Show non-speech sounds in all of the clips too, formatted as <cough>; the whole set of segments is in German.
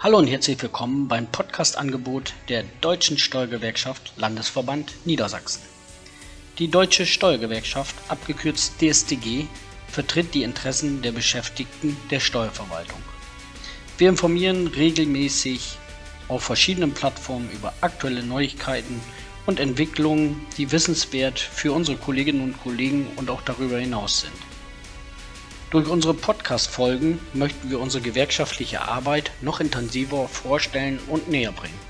Hallo und herzlich willkommen beim Podcast-Angebot der Deutschen Steuergewerkschaft Landesverband Niedersachsen. Die Deutsche Steuergewerkschaft, abgekürzt DSTG, vertritt die Interessen der Beschäftigten der Steuerverwaltung. Wir informieren regelmäßig auf verschiedenen Plattformen über aktuelle Neuigkeiten und Entwicklungen, die wissenswert für unsere Kolleginnen und Kollegen und auch darüber hinaus sind. Durch unsere Podcast-Folgen möchten wir unsere gewerkschaftliche Arbeit noch intensiver vorstellen und näher bringen.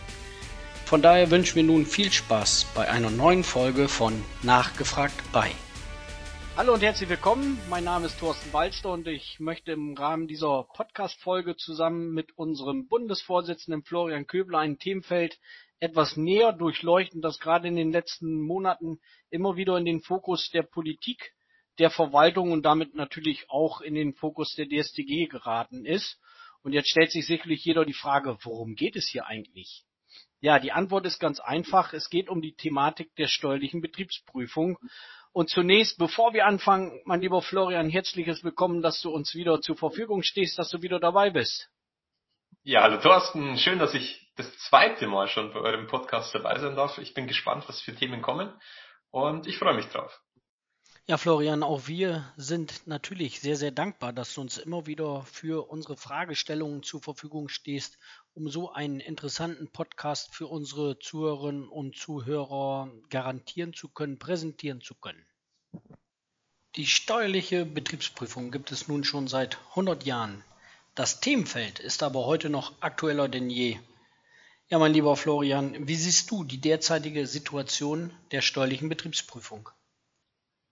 Von daher wünschen wir nun viel Spaß bei einer neuen Folge von Nachgefragt bei. Hallo und herzlich willkommen. Mein Name ist Thorsten Waldster und ich möchte im Rahmen dieser Podcast-Folge zusammen mit unserem Bundesvorsitzenden Florian Köbler ein Themenfeld etwas näher durchleuchten, das gerade in den letzten Monaten immer wieder in den Fokus der Politik der Verwaltung und damit natürlich auch in den Fokus der DSTG geraten ist. Und jetzt stellt sich sicherlich jeder die Frage, worum geht es hier eigentlich? Ja, die Antwort ist ganz einfach. Es geht um die Thematik der steuerlichen Betriebsprüfung. Und zunächst, bevor wir anfangen, mein lieber Florian, herzliches Willkommen, dass du uns wieder zur Verfügung stehst, dass du wieder dabei bist. Ja, hallo Thorsten. Schön, dass ich das zweite Mal schon bei eurem Podcast dabei sein darf. Ich bin gespannt, was für Themen kommen und ich freue mich drauf. Ja, Florian, auch wir sind natürlich sehr, sehr dankbar, dass du uns immer wieder für unsere Fragestellungen zur Verfügung stehst, um so einen interessanten Podcast für unsere Zuhörerinnen und Zuhörer garantieren zu können, präsentieren zu können. Die steuerliche Betriebsprüfung gibt es nun schon seit 100 Jahren. Das Themenfeld ist aber heute noch aktueller denn je. Ja, mein lieber Florian, wie siehst du die derzeitige Situation der steuerlichen Betriebsprüfung?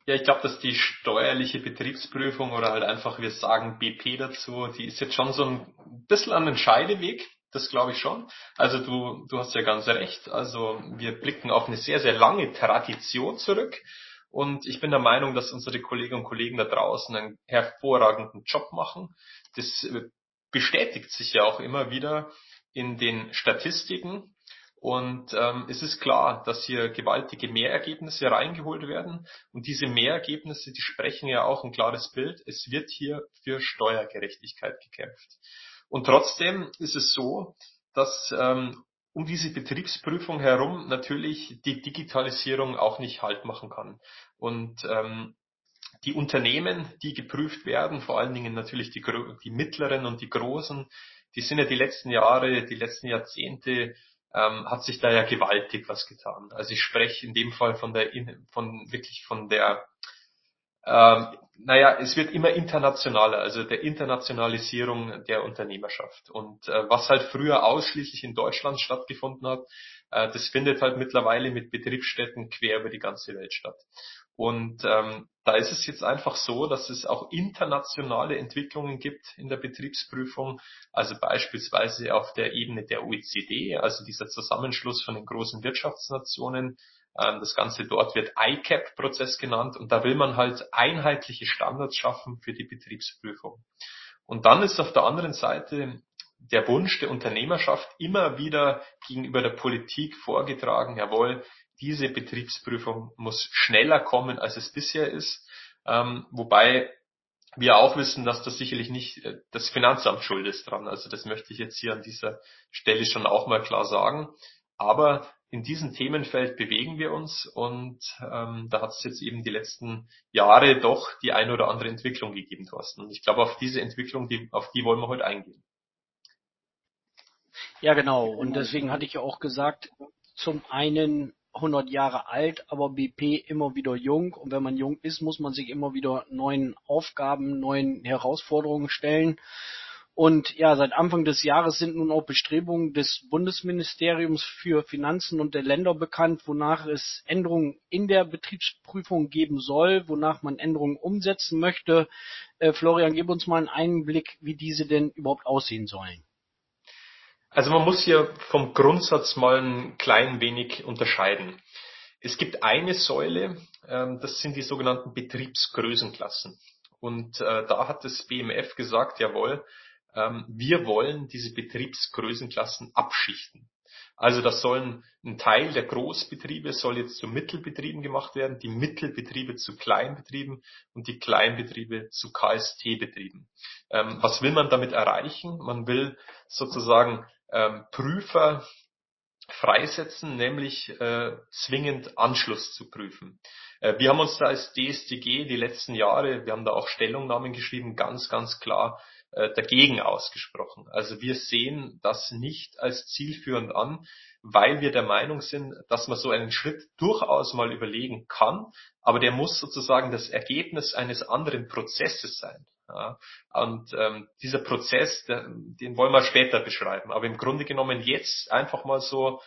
Ja, ich glaube, dass die steuerliche Betriebsprüfung oder halt einfach, wir sagen BP dazu, die ist jetzt schon so ein bisschen an den Scheideweg. Das glaube ich schon. Also du, du hast ja ganz recht. Also wir blicken auf eine sehr, sehr lange Tradition zurück. Und ich bin der Meinung, dass unsere Kolleginnen und Kollegen da draußen einen hervorragenden Job machen. Das äh, bestätigt sich ja auch immer wieder in den Statistiken. Und ähm, es ist klar, dass hier gewaltige Mehrergebnisse reingeholt werden. Und diese Mehrergebnisse, die sprechen ja auch ein klares Bild. Es wird hier für Steuergerechtigkeit gekämpft. Und trotzdem ist es so, dass ähm, um diese Betriebsprüfung herum natürlich die Digitalisierung auch nicht Halt machen kann. Und ähm, die Unternehmen, die geprüft werden, vor allen Dingen natürlich die, die mittleren und die großen, die sind ja die letzten Jahre, die letzten Jahrzehnte ähm, hat sich da ja gewaltig was getan. Also ich spreche in dem Fall von der, von wirklich von der, ähm, naja, es wird immer internationaler, also der Internationalisierung der Unternehmerschaft. Und äh, was halt früher ausschließlich in Deutschland stattgefunden hat, äh, das findet halt mittlerweile mit Betriebsstätten quer über die ganze Welt statt. Und ähm, da ist es jetzt einfach so, dass es auch internationale Entwicklungen gibt in der Betriebsprüfung, also beispielsweise auf der Ebene der OECD, also dieser Zusammenschluss von den großen Wirtschaftsnationen. Ähm, das Ganze dort wird ICAP-Prozess genannt und da will man halt einheitliche Standards schaffen für die Betriebsprüfung. Und dann ist auf der anderen Seite der Wunsch der Unternehmerschaft immer wieder gegenüber der Politik vorgetragen, jawohl, diese Betriebsprüfung muss schneller kommen, als es bisher ist. Ähm, wobei wir auch wissen, dass das sicherlich nicht äh, das Finanzamt schuld ist dran. Also das möchte ich jetzt hier an dieser Stelle schon auch mal klar sagen. Aber in diesem Themenfeld bewegen wir uns und ähm, da hat es jetzt eben die letzten Jahre doch die ein oder andere Entwicklung gegeben, Thorsten. Und ich glaube, auf diese Entwicklung, die, auf die wollen wir heute eingehen. Ja, genau. Und deswegen hatte ich ja auch gesagt, zum einen 100 Jahre alt, aber BP immer wieder jung. Und wenn man jung ist, muss man sich immer wieder neuen Aufgaben, neuen Herausforderungen stellen. Und ja, seit Anfang des Jahres sind nun auch Bestrebungen des Bundesministeriums für Finanzen und der Länder bekannt, wonach es Änderungen in der Betriebsprüfung geben soll, wonach man Änderungen umsetzen möchte. Äh, Florian, gib uns mal einen Einblick, wie diese denn überhaupt aussehen sollen. Also man muss hier vom Grundsatz mal ein klein wenig unterscheiden. Es gibt eine Säule, ähm, das sind die sogenannten Betriebsgrößenklassen. Und äh, da hat das BMF gesagt, jawohl, ähm, wir wollen diese Betriebsgrößenklassen abschichten. Also das sollen ein Teil der Großbetriebe soll jetzt zu Mittelbetrieben gemacht werden, die Mittelbetriebe zu Kleinbetrieben und die Kleinbetriebe zu KST-Betrieben. Ähm, was will man damit erreichen? Man will sozusagen ähm, Prüfer freisetzen, nämlich äh, zwingend Anschluss zu prüfen. Äh, wir haben uns da als DSTG die letzten Jahre, wir haben da auch Stellungnahmen geschrieben, ganz, ganz klar äh, dagegen ausgesprochen. Also wir sehen das nicht als zielführend an, weil wir der Meinung sind, dass man so einen Schritt durchaus mal überlegen kann, aber der muss sozusagen das Ergebnis eines anderen Prozesses sein. Ja, und ähm, dieser Prozess, der, den wollen wir später beschreiben. Aber im Grunde genommen jetzt einfach mal so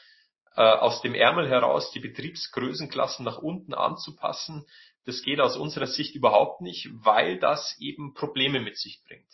äh, aus dem Ärmel heraus die Betriebsgrößenklassen nach unten anzupassen, das geht aus unserer Sicht überhaupt nicht, weil das eben Probleme mit sich bringt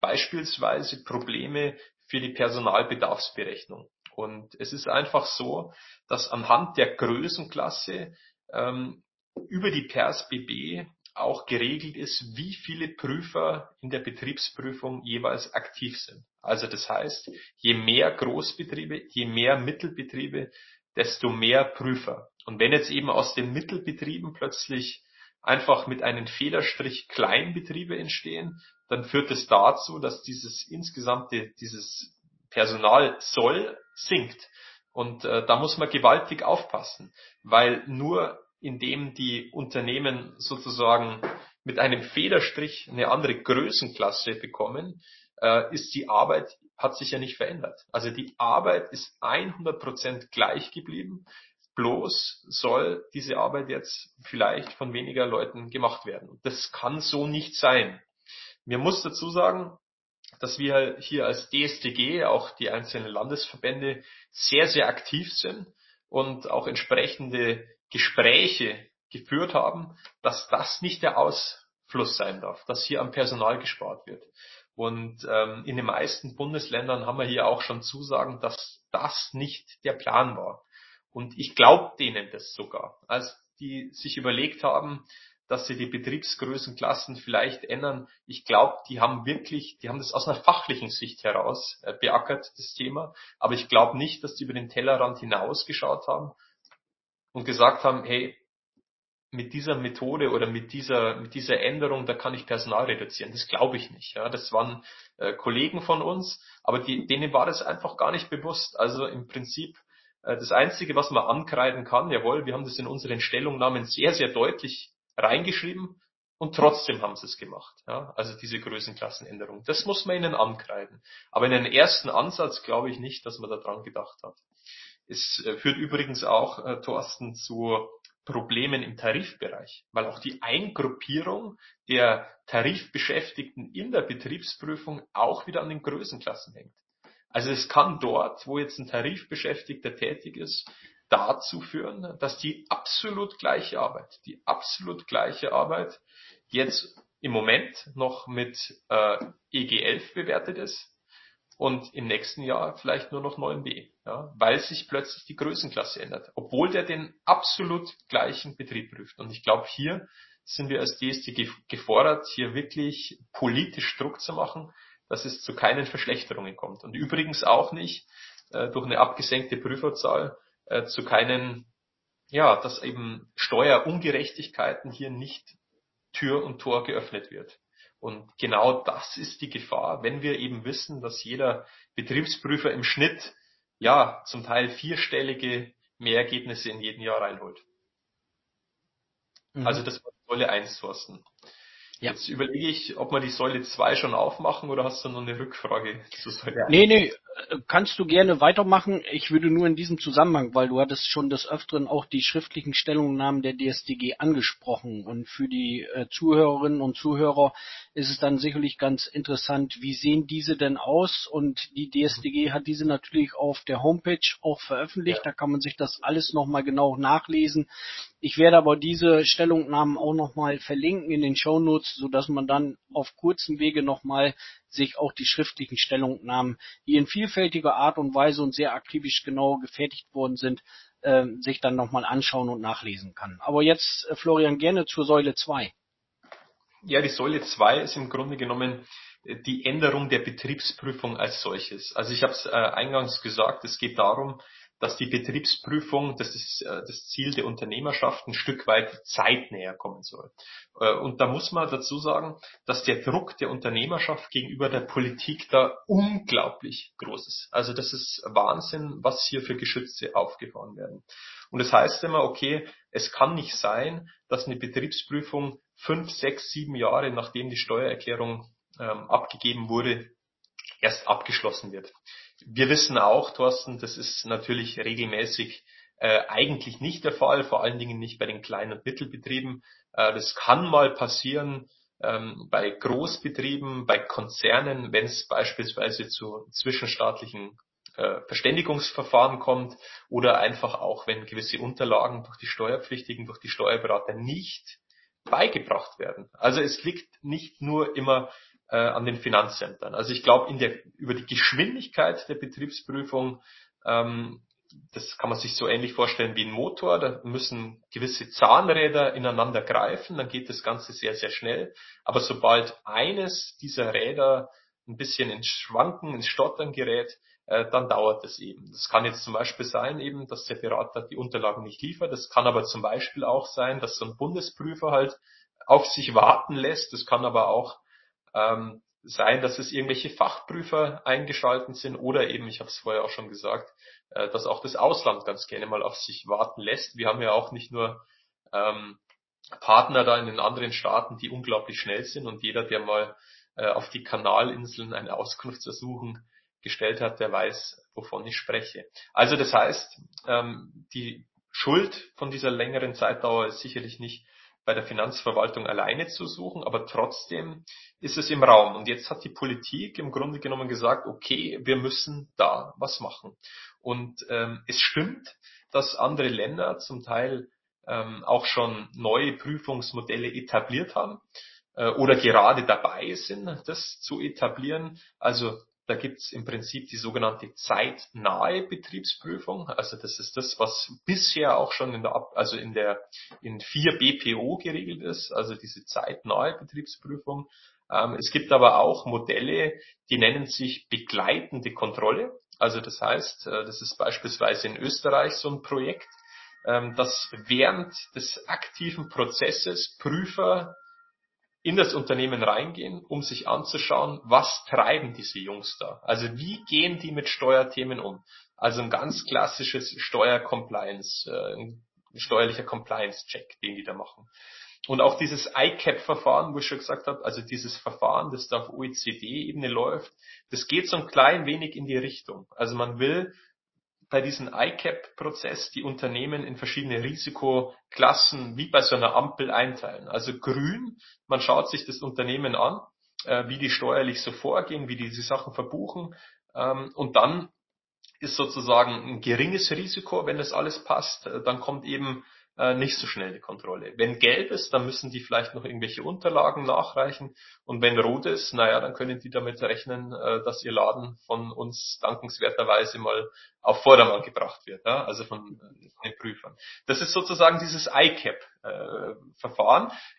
beispielsweise Probleme für die Personalbedarfsberechnung. Und es ist einfach so, dass anhand der Größenklasse ähm, über die PersBB auch geregelt ist, wie viele Prüfer in der Betriebsprüfung jeweils aktiv sind. Also das heißt, je mehr Großbetriebe, je mehr Mittelbetriebe, desto mehr Prüfer. Und wenn jetzt eben aus den Mittelbetrieben plötzlich einfach mit einem Federstrich Kleinbetriebe entstehen, dann führt es dazu, dass dieses insgesamte, dieses Personal soll sinkt. Und äh, da muss man gewaltig aufpassen, weil nur indem die Unternehmen sozusagen mit einem Federstrich eine andere Größenklasse bekommen, äh, ist die Arbeit, hat sich ja nicht verändert. Also die Arbeit ist 100% gleich geblieben. Bloß soll diese Arbeit jetzt vielleicht von weniger Leuten gemacht werden. Das kann so nicht sein. Mir muss dazu sagen, dass wir hier als DSTG, auch die einzelnen Landesverbände, sehr, sehr aktiv sind und auch entsprechende Gespräche geführt haben, dass das nicht der Ausfluss sein darf, dass hier am Personal gespart wird. Und ähm, in den meisten Bundesländern haben wir hier auch schon Zusagen, dass das nicht der Plan war. Und ich glaube denen das sogar, als die sich überlegt haben, dass sie die Betriebsgrößenklassen vielleicht ändern. Ich glaube, die haben wirklich, die haben das aus einer fachlichen Sicht heraus äh, beackert, das Thema. Aber ich glaube nicht, dass die über den Tellerrand hinausgeschaut haben und gesagt haben, hey, mit dieser Methode oder mit dieser, mit dieser Änderung, da kann ich Personal reduzieren. Das glaube ich nicht. Ja. Das waren äh, Kollegen von uns, aber die, denen war das einfach gar nicht bewusst. Also im Prinzip äh, das Einzige, was man ankreiden kann, jawohl, wir haben das in unseren Stellungnahmen sehr, sehr deutlich reingeschrieben und trotzdem haben sie es gemacht. Ja? Also diese Größenklassenänderung. Das muss man ihnen ankreiden. Aber in einem ersten Ansatz glaube ich nicht, dass man daran gedacht hat. Es äh, führt übrigens auch, äh, Thorsten, zu Problemen im Tarifbereich, weil auch die Eingruppierung der Tarifbeschäftigten in der Betriebsprüfung auch wieder an den Größenklassen hängt. Also es kann dort, wo jetzt ein Tarifbeschäftigter tätig ist, dazu führen, dass die absolut gleiche Arbeit, die absolut gleiche Arbeit jetzt im Moment noch mit äh, EG11 bewertet ist und im nächsten Jahr vielleicht nur noch 9b, ja, weil sich plötzlich die Größenklasse ändert, obwohl der den absolut gleichen Betrieb prüft. Und ich glaube, hier sind wir als DST gefordert, hier wirklich politisch Druck zu machen, dass es zu keinen Verschlechterungen kommt. Und übrigens auch nicht äh, durch eine abgesenkte Prüferzahl äh, zu keinen, ja, dass eben Steuerungerechtigkeiten hier nicht Tür und Tor geöffnet wird. Und genau das ist die Gefahr, wenn wir eben wissen, dass jeder Betriebsprüfer im Schnitt ja zum Teil vierstellige Mehrergebnisse in jedem Jahr reinholt. Mhm. Also das Säule 1, Thorsten. Ja. Jetzt überlege ich, ob wir die Säule 2 schon aufmachen oder hast du noch eine Rückfrage zu Säule 1? Nee, nee, kannst du gerne weitermachen. Ich würde nur in diesem Zusammenhang, weil du hattest schon des Öfteren auch die schriftlichen Stellungnahmen der DSDG angesprochen. Und für die äh, Zuhörerinnen und Zuhörer ist es dann sicherlich ganz interessant, wie sehen diese denn aus? Und die DSDG hat diese natürlich auf der Homepage auch veröffentlicht. Ja. Da kann man sich das alles nochmal genau nachlesen. Ich werde aber diese Stellungnahmen auch nochmal verlinken in den Shownotes, sodass man dann auf kurzem Wege nochmal sich auch die schriftlichen Stellungnahmen, die in vielfältiger Art und Weise und sehr akribisch genau gefertigt worden sind, äh, sich dann nochmal anschauen und nachlesen kann. Aber jetzt, äh, Florian, gerne zur Säule 2. Ja, die Säule 2 ist im Grunde genommen äh, die Änderung der Betriebsprüfung als solches. Also ich habe es äh, eingangs gesagt, es geht darum, dass die Betriebsprüfung, das äh, das Ziel der Unternehmerschaft, ein Stück weit zeitnäher kommen soll. Äh, und da muss man dazu sagen, dass der Druck der Unternehmerschaft gegenüber der Politik da unglaublich groß ist. Also das ist Wahnsinn, was hier für Geschütze aufgefahren werden. Und das heißt immer, okay, es kann nicht sein, dass eine Betriebsprüfung fünf, sechs, sieben Jahre nachdem die Steuererklärung ähm, abgegeben wurde, erst abgeschlossen wird. Wir wissen auch, Thorsten, das ist natürlich regelmäßig äh, eigentlich nicht der Fall, vor allen Dingen nicht bei den kleinen und Mittelbetrieben. Äh, das kann mal passieren ähm, bei Großbetrieben, bei Konzernen, wenn es beispielsweise zu zwischenstaatlichen äh, Verständigungsverfahren kommt oder einfach auch, wenn gewisse Unterlagen durch die Steuerpflichtigen, durch die Steuerberater nicht beigebracht werden. Also es liegt nicht nur immer äh, an den Finanzämtern. Also ich glaube, in der, über die Geschwindigkeit der Betriebsprüfung, ähm, das kann man sich so ähnlich vorstellen wie ein Motor. Da müssen gewisse Zahnräder ineinander greifen, dann geht das Ganze sehr, sehr schnell. Aber sobald eines dieser Räder ein bisschen ins Schwanken, ins Stottern gerät, äh, dann dauert es eben. Das kann jetzt zum Beispiel sein, eben, dass der Berater die Unterlagen nicht liefert. Das kann aber zum Beispiel auch sein, dass so ein Bundesprüfer halt auf sich warten lässt. Das kann aber auch ähm, sein, dass es irgendwelche Fachprüfer eingeschalten sind oder eben, ich habe es vorher auch schon gesagt, äh, dass auch das Ausland ganz gerne mal auf sich warten lässt. Wir haben ja auch nicht nur ähm, Partner da in den anderen Staaten, die unglaublich schnell sind und jeder, der mal äh, auf die Kanalinseln eine Auskunftsersuchung gestellt hat, der weiß, wovon ich spreche. Also das heißt, ähm, die Schuld von dieser längeren Zeitdauer ist sicherlich nicht bei der Finanzverwaltung alleine zu suchen, aber trotzdem ist es im Raum. Und jetzt hat die Politik im Grunde genommen gesagt, okay, wir müssen da was machen. Und ähm, es stimmt, dass andere Länder zum Teil ähm, auch schon neue Prüfungsmodelle etabliert haben äh, oder gerade dabei sind, das zu etablieren. Also da gibt's im Prinzip die sogenannte zeitnahe Betriebsprüfung. Also das ist das, was bisher auch schon in der, also in der, in 4 BPO geregelt ist, also diese zeitnahe Betriebsprüfung. Ähm, es gibt aber auch Modelle, die nennen sich begleitende Kontrolle. Also das heißt, äh, das ist beispielsweise in Österreich so ein Projekt, ähm, dass während des aktiven Prozesses Prüfer in das Unternehmen reingehen, um sich anzuschauen, was treiben diese Jungs da? Also wie gehen die mit Steuerthemen um? Also ein ganz klassisches Steuercompliance, äh, steuerlicher Compliance-Check, den die da machen. Und auch dieses ICAP-Verfahren, wo ich schon gesagt habe, also dieses Verfahren, das da auf OECD-Ebene läuft, das geht so ein klein wenig in die Richtung. Also man will bei diesem ICAP-Prozess die Unternehmen in verschiedene Risikoklassen wie bei so einer Ampel einteilen. Also grün, man schaut sich das Unternehmen an, äh, wie die steuerlich so vorgehen, wie die die Sachen verbuchen. Ähm, und dann ist sozusagen ein geringes Risiko, wenn das alles passt. Äh, dann kommt eben äh, nicht so schnell die Kontrolle. Wenn gelb ist, dann müssen die vielleicht noch irgendwelche Unterlagen nachreichen. Und wenn rot ist, naja, dann können die damit rechnen, äh, dass ihr Laden von uns dankenswerterweise mal auf Vordermann gebracht wird, ja? also von, äh, den Prüfern. Das ist sozusagen dieses ICAP-Verfahren. Äh,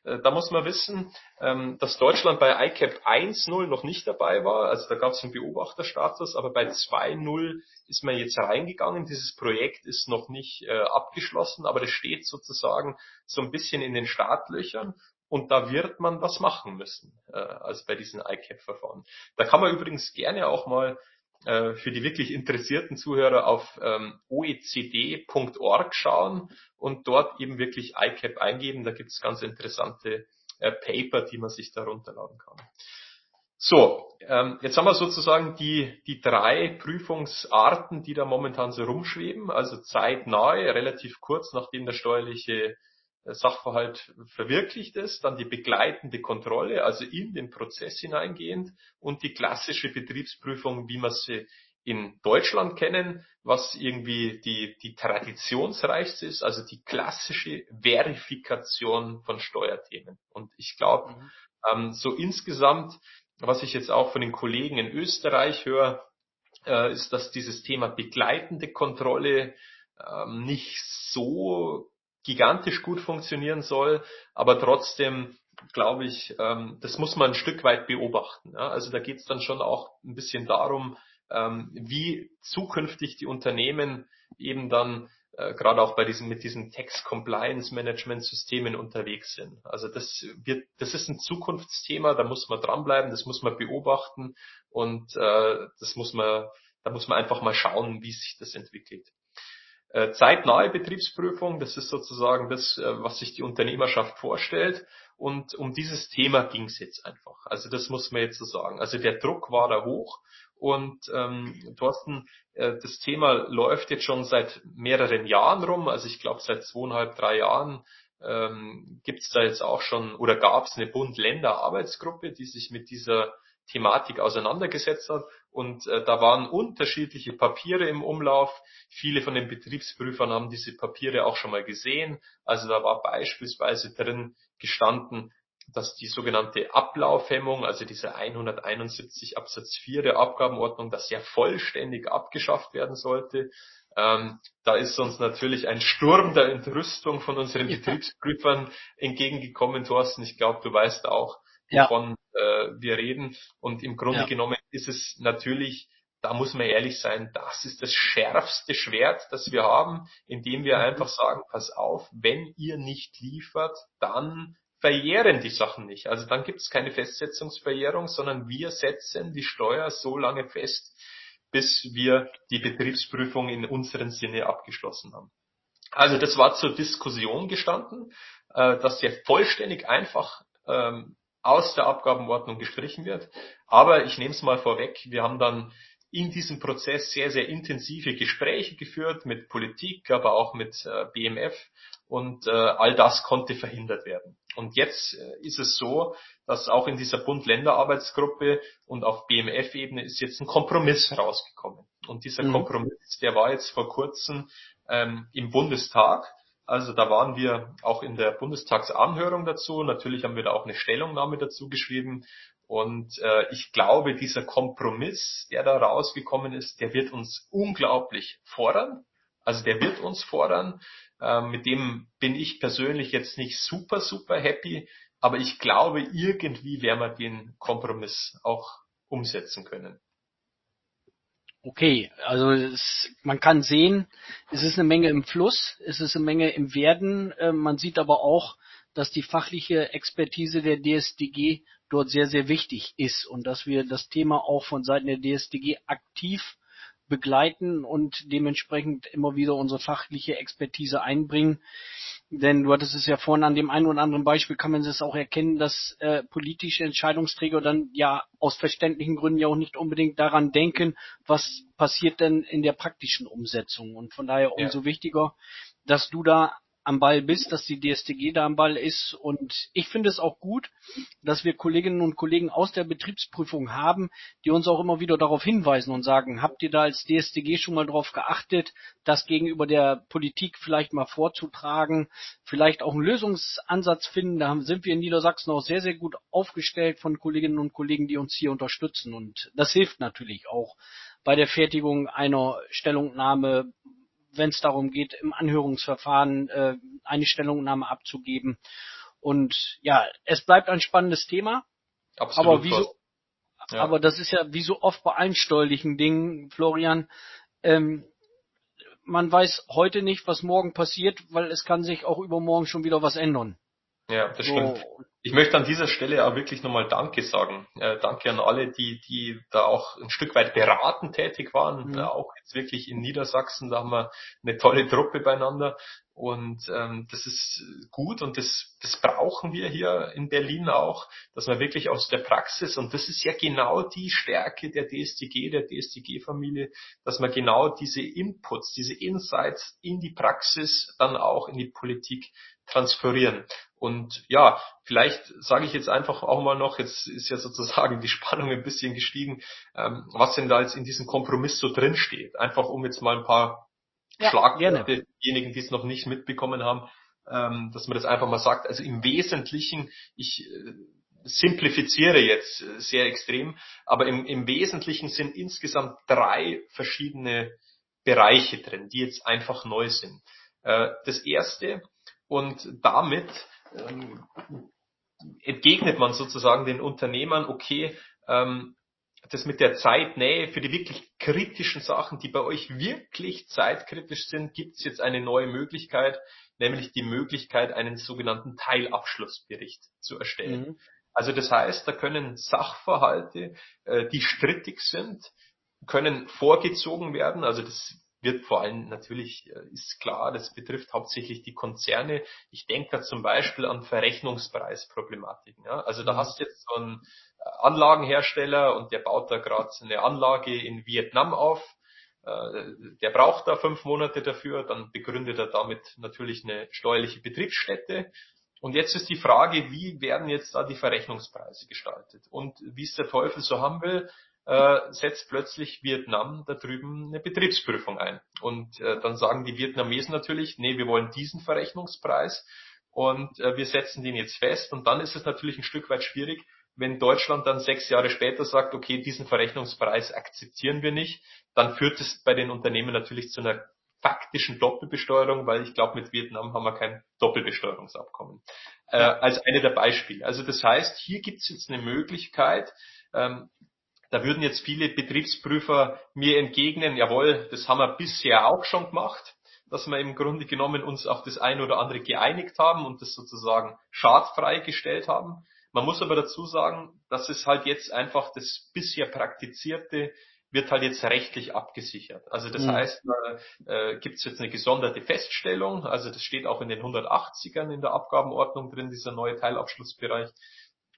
äh, da muss man wissen, ähm, dass Deutschland bei ICAP 1.0 noch nicht dabei war. Also da gab es einen Beobachterstatus, aber bei 2.0 ist man jetzt reingegangen. Dieses Projekt ist noch nicht äh, abgeschlossen, aber das steht sozusagen so ein bisschen in den Startlöchern. Und da wird man was machen müssen, äh, also bei diesen ICAP-Verfahren. Da kann man übrigens gerne auch mal äh, für die wirklich interessierten Zuhörer auf ähm, oecd.org schauen und dort eben wirklich ICAP eingeben. Da gibt es ganz interessante äh, Paper, die man sich da runterladen kann. So, ähm, jetzt haben wir sozusagen die, die drei Prüfungsarten, die da momentan so rumschweben. Also zeitnahe, relativ kurz nachdem der steuerliche Sachverhalt verwirklicht ist, dann die begleitende Kontrolle, also in den Prozess hineingehend und die klassische Betriebsprüfung, wie wir sie in Deutschland kennen, was irgendwie die, die traditionsreichste ist, also die klassische Verifikation von Steuerthemen. Und ich glaube, mhm. ähm, so insgesamt was ich jetzt auch von den Kollegen in Österreich höre, äh, ist, dass dieses Thema begleitende Kontrolle ähm, nicht so gigantisch gut funktionieren soll, aber trotzdem glaube ich, ähm, das muss man ein Stück weit beobachten. Also da geht es dann schon auch ein bisschen darum, ähm, wie zukünftig die Unternehmen eben dann äh, gerade auch bei diesen mit diesen Tax Compliance Management Systemen unterwegs sind. Also das wird, das ist ein Zukunftsthema, da muss man dranbleiben, das muss man beobachten und äh, das muss man, da muss man einfach mal schauen, wie sich das entwickelt. Äh, zeitnahe Betriebsprüfung, das ist sozusagen das, äh, was sich die Unternehmerschaft vorstellt. Und um dieses Thema ging es jetzt einfach. Also das muss man jetzt so sagen. Also der Druck war da hoch und ähm, Thorsten, äh, das Thema läuft jetzt schon seit mehreren Jahren rum. Also ich glaube seit zweieinhalb, drei Jahren ähm, gibt es da jetzt auch schon oder gab es eine Bund-Länder-Arbeitsgruppe, die sich mit dieser Thematik auseinandergesetzt hat. Und äh, da waren unterschiedliche Papiere im Umlauf. Viele von den Betriebsprüfern haben diese Papiere auch schon mal gesehen. Also da war beispielsweise drin gestanden, dass die sogenannte Ablaufhemmung, also diese 171 Absatz 4 der Abgabenordnung, dass ja vollständig abgeschafft werden sollte. Ähm, da ist uns natürlich ein Sturm der Entrüstung von unseren Betriebsprüfern entgegengekommen, Thorsten. Ich glaube, du weißt auch, wovon ja. Äh, wir reden. Und im Grunde ja. genommen ist es natürlich, da muss man ehrlich sein, das ist das schärfste Schwert, das wir haben, indem wir mhm. einfach sagen, pass auf, wenn ihr nicht liefert, dann verjähren die Sachen nicht. Also dann gibt es keine Festsetzungsverjährung, sondern wir setzen die Steuer so lange fest, bis wir die Betriebsprüfung in unserem Sinne abgeschlossen haben. Also das war zur Diskussion gestanden, äh, dass ja vollständig einfach ähm, aus der Abgabenordnung gestrichen wird. Aber ich nehme es mal vorweg, wir haben dann in diesem Prozess sehr, sehr intensive Gespräche geführt mit Politik, aber auch mit äh, BMF und äh, all das konnte verhindert werden. Und jetzt äh, ist es so, dass auch in dieser Bund-Länder-Arbeitsgruppe und auf BMF-Ebene ist jetzt ein Kompromiss rausgekommen. Und dieser mhm. Kompromiss, der war jetzt vor kurzem ähm, im Bundestag. Also da waren wir auch in der Bundestagsanhörung dazu. Natürlich haben wir da auch eine Stellungnahme dazu geschrieben. Und äh, ich glaube, dieser Kompromiss, der da rausgekommen ist, der wird uns unglaublich fordern. Also der wird uns fordern. Ähm, mit dem bin ich persönlich jetzt nicht super, super happy. Aber ich glaube, irgendwie werden wir den Kompromiss auch umsetzen können. Okay, also es, man kann sehen, es ist eine Menge im Fluss, es ist eine Menge im Werden. Äh, man sieht aber auch, dass die fachliche Expertise der DSDG dort sehr, sehr wichtig ist und dass wir das Thema auch von Seiten der DSDG aktiv begleiten und dementsprechend immer wieder unsere fachliche Expertise einbringen. Denn du hattest es ja vorhin an dem einen oder anderen Beispiel, kann man es auch erkennen, dass äh, politische Entscheidungsträger dann ja aus verständlichen Gründen ja auch nicht unbedingt daran denken, was passiert denn in der praktischen Umsetzung. Und von daher umso ja. wichtiger, dass du da am Ball bist, dass die DSTG da am Ball ist. Und ich finde es auch gut, dass wir Kolleginnen und Kollegen aus der Betriebsprüfung haben, die uns auch immer wieder darauf hinweisen und sagen, habt ihr da als DSTG schon mal darauf geachtet, das gegenüber der Politik vielleicht mal vorzutragen, vielleicht auch einen Lösungsansatz finden. Da sind wir in Niedersachsen auch sehr, sehr gut aufgestellt von Kolleginnen und Kollegen, die uns hier unterstützen. Und das hilft natürlich auch bei der Fertigung einer Stellungnahme wenn es darum geht, im Anhörungsverfahren äh, eine Stellungnahme abzugeben. Und ja, es bleibt ein spannendes Thema. Absolut. Aber wie so, ja. aber das ist ja wie so oft bei allen steuerlichen Dingen, Florian, ähm, man weiß heute nicht, was morgen passiert, weil es kann sich auch übermorgen schon wieder was ändern. Ja, das so. stimmt. Ich möchte an dieser Stelle auch wirklich nochmal Danke sagen. Äh, danke an alle, die, die da auch ein Stück weit beratend tätig waren. Mhm. Auch jetzt wirklich in Niedersachsen, da haben wir eine tolle Truppe beieinander. Und ähm, das ist gut und das, das brauchen wir hier in Berlin auch, dass man wirklich aus der Praxis, und das ist ja genau die Stärke der DSTG, der DSTG-Familie, dass man genau diese Inputs, diese Insights in die Praxis dann auch in die Politik transferieren. Und ja, vielleicht sage ich jetzt einfach auch mal noch, jetzt ist ja sozusagen die Spannung ein bisschen gestiegen, ähm, was denn da jetzt in diesem Kompromiss so drin steht. Einfach um jetzt mal ein paar ja, Schlagworte, diejenigen, die es noch nicht mitbekommen haben, ähm, dass man das einfach mal sagt. Also im Wesentlichen, ich äh, simplifiziere jetzt äh, sehr extrem, aber im, im Wesentlichen sind insgesamt drei verschiedene Bereiche drin, die jetzt einfach neu sind. Äh, das erste und damit ähm, entgegnet man sozusagen den Unternehmern, okay, ähm, das mit der Zeitnähe für die wirklich kritischen Sachen, die bei euch wirklich zeitkritisch sind, gibt es jetzt eine neue Möglichkeit, nämlich die Möglichkeit, einen sogenannten Teilabschlussbericht zu erstellen. Mhm. Also das heißt, da können Sachverhalte, äh, die strittig sind, können vorgezogen werden. Also das wird vor allem natürlich, äh, ist klar, das betrifft hauptsächlich die Konzerne. Ich denke da zum Beispiel an Verrechnungspreisproblematiken. Ja? Also da mhm. hast du jetzt so einen äh, Anlagenhersteller und der baut da gerade eine Anlage in Vietnam auf. Äh, der braucht da fünf Monate dafür, dann begründet er damit natürlich eine steuerliche Betriebsstätte. Und jetzt ist die Frage, wie werden jetzt da die Verrechnungspreise gestaltet? Und wie es der Teufel so haben will, äh, setzt plötzlich Vietnam da drüben eine Betriebsprüfung ein. Und äh, dann sagen die Vietnamesen natürlich, nee, wir wollen diesen Verrechnungspreis und äh, wir setzen den jetzt fest. Und dann ist es natürlich ein Stück weit schwierig, wenn Deutschland dann sechs Jahre später sagt, okay, diesen Verrechnungspreis akzeptieren wir nicht, dann führt es bei den Unternehmen natürlich zu einer faktischen Doppelbesteuerung, weil ich glaube, mit Vietnam haben wir kein Doppelbesteuerungsabkommen. Äh, als eine der Beispiele. Also das heißt, hier gibt es jetzt eine Möglichkeit, ähm, da würden jetzt viele Betriebsprüfer mir entgegnen, jawohl, das haben wir bisher auch schon gemacht, dass wir im Grunde genommen uns auf das eine oder andere geeinigt haben und das sozusagen schadfrei gestellt haben. Man muss aber dazu sagen, dass es halt jetzt einfach das bisher praktizierte wird halt jetzt rechtlich abgesichert. Also das mhm. heißt, äh, gibt es jetzt eine gesonderte Feststellung, also das steht auch in den 180ern in der Abgabenordnung drin, dieser neue Teilabschlussbereich,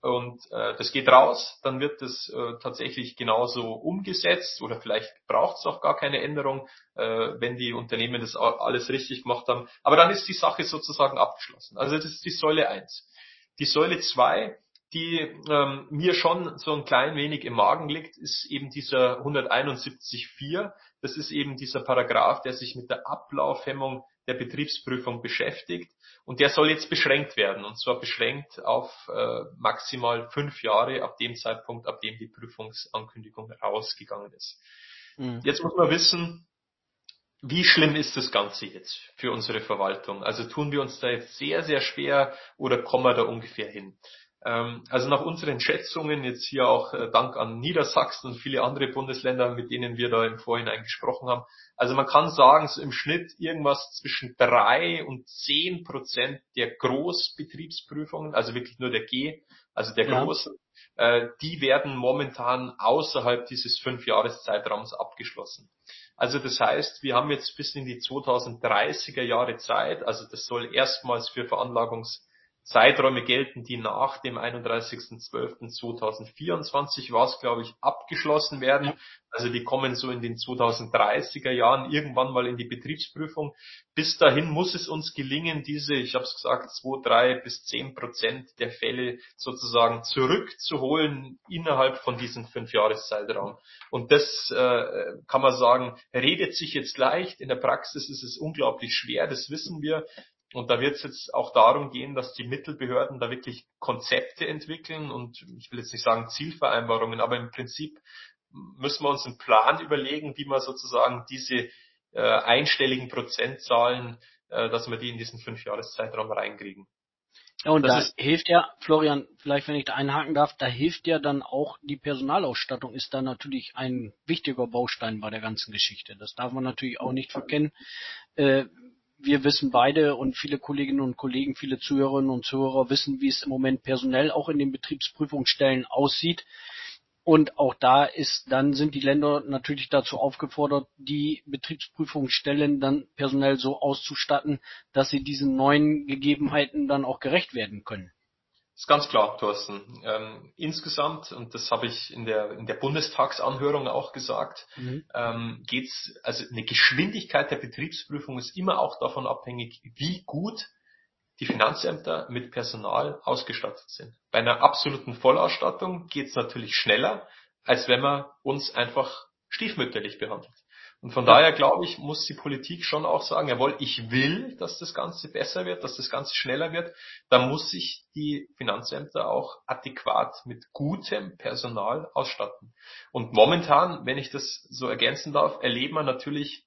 und äh, das geht raus, dann wird das äh, tatsächlich genauso umgesetzt oder vielleicht braucht es auch gar keine Änderung, äh, wenn die Unternehmen das alles richtig gemacht haben. Aber dann ist die Sache sozusagen abgeschlossen. Also das ist die Säule 1. Die Säule 2, die ähm, mir schon so ein klein wenig im Magen liegt, ist eben dieser 171.4. Das ist eben dieser Paragraph, der sich mit der Ablaufhemmung der Betriebsprüfung beschäftigt. Und der soll jetzt beschränkt werden, und zwar beschränkt auf äh, maximal fünf Jahre ab dem Zeitpunkt, ab dem die Prüfungsankündigung rausgegangen ist. Mhm. Jetzt muss man wissen, wie schlimm ist das Ganze jetzt für unsere Verwaltung? Also tun wir uns da jetzt sehr, sehr schwer oder kommen wir da ungefähr hin? Ähm, also nach unseren Schätzungen, jetzt hier auch äh, Dank an Niedersachsen und viele andere Bundesländer, mit denen wir da im Vorhinein gesprochen haben. Also man kann sagen, so im Schnitt irgendwas zwischen drei und zehn Prozent der Großbetriebsprüfungen, also wirklich nur der G, also der ja. großen, äh, die werden momentan außerhalb dieses Fünfjahreszeitraums abgeschlossen. Also das heißt, wir haben jetzt bis in die 2030er Jahre Zeit, also das soll erstmals für Veranlagungs Zeiträume gelten, die nach dem 31.12.2024 war es, glaube ich, abgeschlossen werden. Also die kommen so in den 2030er Jahren irgendwann mal in die Betriebsprüfung. Bis dahin muss es uns gelingen, diese, ich habe es gesagt, 2, 3 bis 10 Prozent der Fälle sozusagen zurückzuholen innerhalb von diesem Fünfjahreszeitraum. Und das äh, kann man sagen, redet sich jetzt leicht. In der Praxis ist es unglaublich schwer, das wissen wir. Und da wird es jetzt auch darum gehen, dass die Mittelbehörden da wirklich Konzepte entwickeln und ich will jetzt nicht sagen Zielvereinbarungen, aber im Prinzip müssen wir uns einen Plan überlegen, wie wir sozusagen diese äh, einstelligen Prozentzahlen, äh, dass wir die in diesen Fünfjahreszeitraum reinkriegen. Ja, und das da ist, hilft ja, Florian, vielleicht wenn ich da einhaken darf, da hilft ja dann auch die Personalausstattung, ist da natürlich ein wichtiger Baustein bei der ganzen Geschichte. Das darf man natürlich auch nicht verkennen. Äh, wir wissen beide und viele Kolleginnen und Kollegen, viele Zuhörerinnen und Zuhörer wissen, wie es im Moment personell auch in den Betriebsprüfungsstellen aussieht. Und auch da ist, dann sind die Länder natürlich dazu aufgefordert, die Betriebsprüfungsstellen dann personell so auszustatten, dass sie diesen neuen Gegebenheiten dann auch gerecht werden können ist ganz klar, Thorsten. Ähm, insgesamt, und das habe ich in der, in der Bundestagsanhörung auch gesagt, mhm. ähm, geht's, also eine Geschwindigkeit der Betriebsprüfung ist immer auch davon abhängig, wie gut die Finanzämter mit Personal ausgestattet sind. Bei einer absoluten Vollausstattung geht's natürlich schneller, als wenn man uns einfach stiefmütterlich behandelt. Und von ja. daher glaube ich, muss die Politik schon auch sagen, jawohl, ich will, dass das Ganze besser wird, dass das Ganze schneller wird. Da muss sich die Finanzämter auch adäquat mit gutem Personal ausstatten. Und momentan, wenn ich das so ergänzen darf, erleben wir natürlich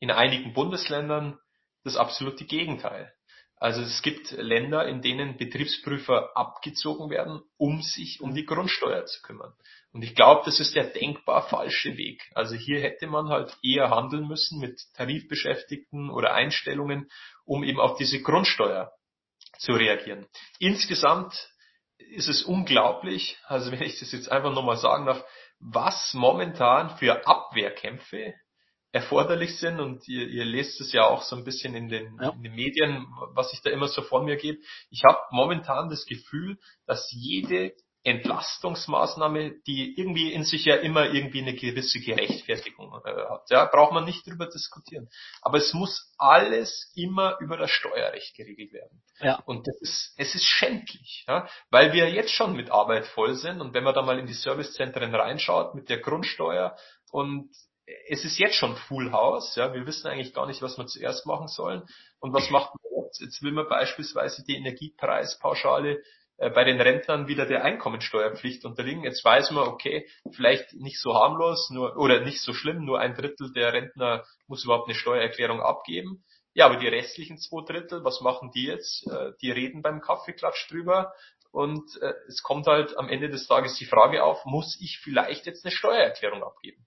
in einigen Bundesländern das absolute Gegenteil. Also es gibt Länder, in denen Betriebsprüfer abgezogen werden, um sich um die Grundsteuer zu kümmern. Und ich glaube, das ist der denkbar falsche Weg. Also hier hätte man halt eher handeln müssen mit Tarifbeschäftigten oder Einstellungen, um eben auf diese Grundsteuer zu reagieren. Insgesamt ist es unglaublich, also wenn ich das jetzt einfach nochmal sagen darf, was momentan für Abwehrkämpfe erforderlich sind und ihr, ihr lest es ja auch so ein bisschen in den, ja. in den Medien, was ich da immer so vor mir gebe. Ich habe momentan das Gefühl, dass jede Entlastungsmaßnahme, die irgendwie in sich ja immer irgendwie eine gewisse Gerechtfertigung äh, hat. Ja, braucht man nicht drüber diskutieren. Aber es muss alles immer über das Steuerrecht geregelt werden. Ja. Und das ist, es ist schändlich, ja, weil wir jetzt schon mit Arbeit voll sind und wenn man da mal in die Servicezentren reinschaut mit der Grundsteuer und es ist jetzt schon Full House, ja, wir wissen eigentlich gar nicht, was wir zuerst machen sollen. Und was macht man jetzt? Jetzt will man beispielsweise die Energiepreispauschale bei den Rentnern wieder der Einkommensteuerpflicht unterliegen. Jetzt weiß man, okay, vielleicht nicht so harmlos, nur oder nicht so schlimm, nur ein Drittel der Rentner muss überhaupt eine Steuererklärung abgeben. Ja, aber die restlichen zwei Drittel, was machen die jetzt? Äh, die reden beim Kaffeeklatsch drüber und äh, es kommt halt am Ende des Tages die Frage auf, muss ich vielleicht jetzt eine Steuererklärung abgeben?